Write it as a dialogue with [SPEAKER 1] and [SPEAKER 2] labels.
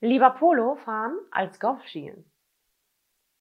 [SPEAKER 1] Lieber Polo fahren als Golf spielen.